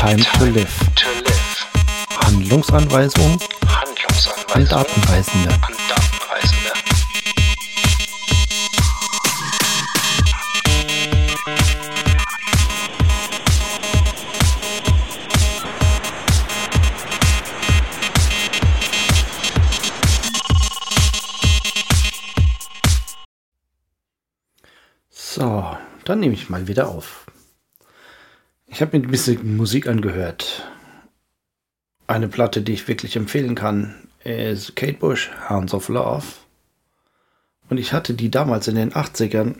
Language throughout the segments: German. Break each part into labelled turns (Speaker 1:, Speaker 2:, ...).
Speaker 1: Time to live. Handlungsanweisung an
Speaker 2: Handlungsanweisungen
Speaker 1: Datenreisende.
Speaker 2: an Datenreisende.
Speaker 1: So, dann nehme ich mal wieder auf. Ich habe mir ein bisschen Musik angehört. Eine Platte, die ich wirklich empfehlen kann, ist Kate Bush, Hounds of Love. Und ich hatte die damals in den 80ern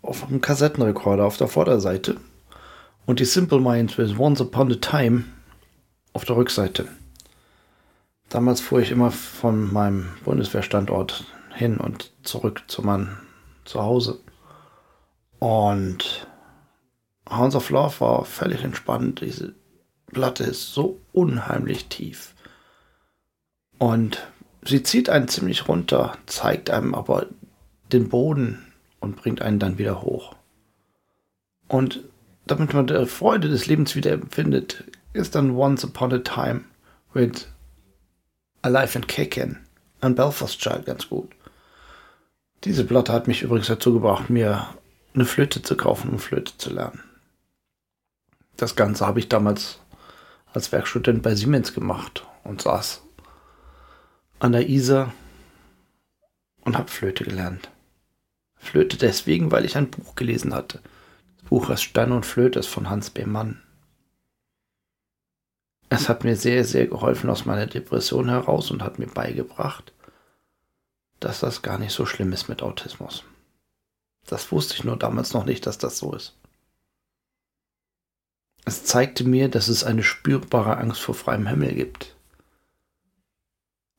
Speaker 1: auf einem Kassettenrekorder auf der Vorderseite und die Simple Minds with Once Upon a Time auf der Rückseite. Damals fuhr ich immer von meinem Bundeswehrstandort hin und zurück zu meinem Zuhause. Und Hounds of Love war völlig entspannt. Diese Platte ist so unheimlich tief. Und sie zieht einen ziemlich runter, zeigt einem aber den Boden und bringt einen dann wieder hoch. Und damit man die Freude des Lebens wieder empfindet, ist dann Once Upon a Time with Alive and Kickin' an Belfast Child ganz gut. Diese Platte hat mich übrigens dazu gebracht, mir eine Flöte zu kaufen, um Flöte zu lernen. Das Ganze habe ich damals als Werkstudent bei Siemens gemacht und saß an der Isar und habe Flöte gelernt. Flöte deswegen, weil ich ein Buch gelesen hatte. Das Buch heißt Stein und Flöte ist von Hans B. Mann. Es hat mir sehr, sehr geholfen aus meiner Depression heraus und hat mir beigebracht, dass das gar nicht so schlimm ist mit Autismus. Das wusste ich nur damals noch nicht, dass das so ist. Es zeigte mir, dass es eine spürbare Angst vor freiem Himmel gibt,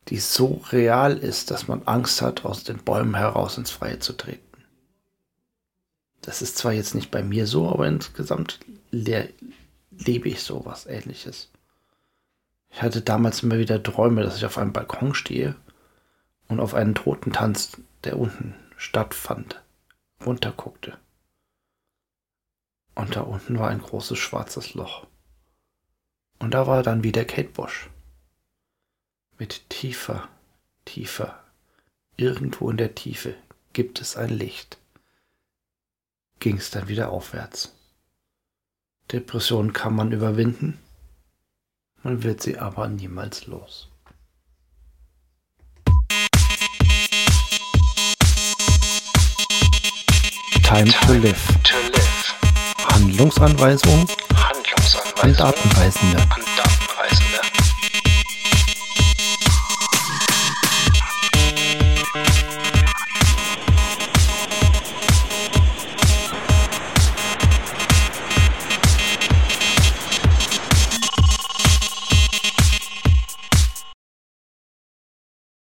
Speaker 1: die so real ist, dass man Angst hat, aus den Bäumen heraus ins Freie zu treten. Das ist zwar jetzt nicht bei mir so, aber insgesamt le lebe ich sowas ähnliches. Ich hatte damals immer wieder Träume, dass ich auf einem Balkon stehe und auf einen Totentanz, der unten stattfand, runterguckte. Und da unten war ein großes schwarzes Loch. Und da war dann wieder Kate Bush. Mit tiefer, tiefer, irgendwo in der Tiefe gibt es ein Licht. Ging es dann wieder aufwärts. Depression kann man überwinden, man wird sie aber niemals los. Time.
Speaker 2: To live.
Speaker 1: Handlungsanweisung an
Speaker 2: Handlungsanweisungen
Speaker 1: Datenreisende.
Speaker 2: an Datenreisende.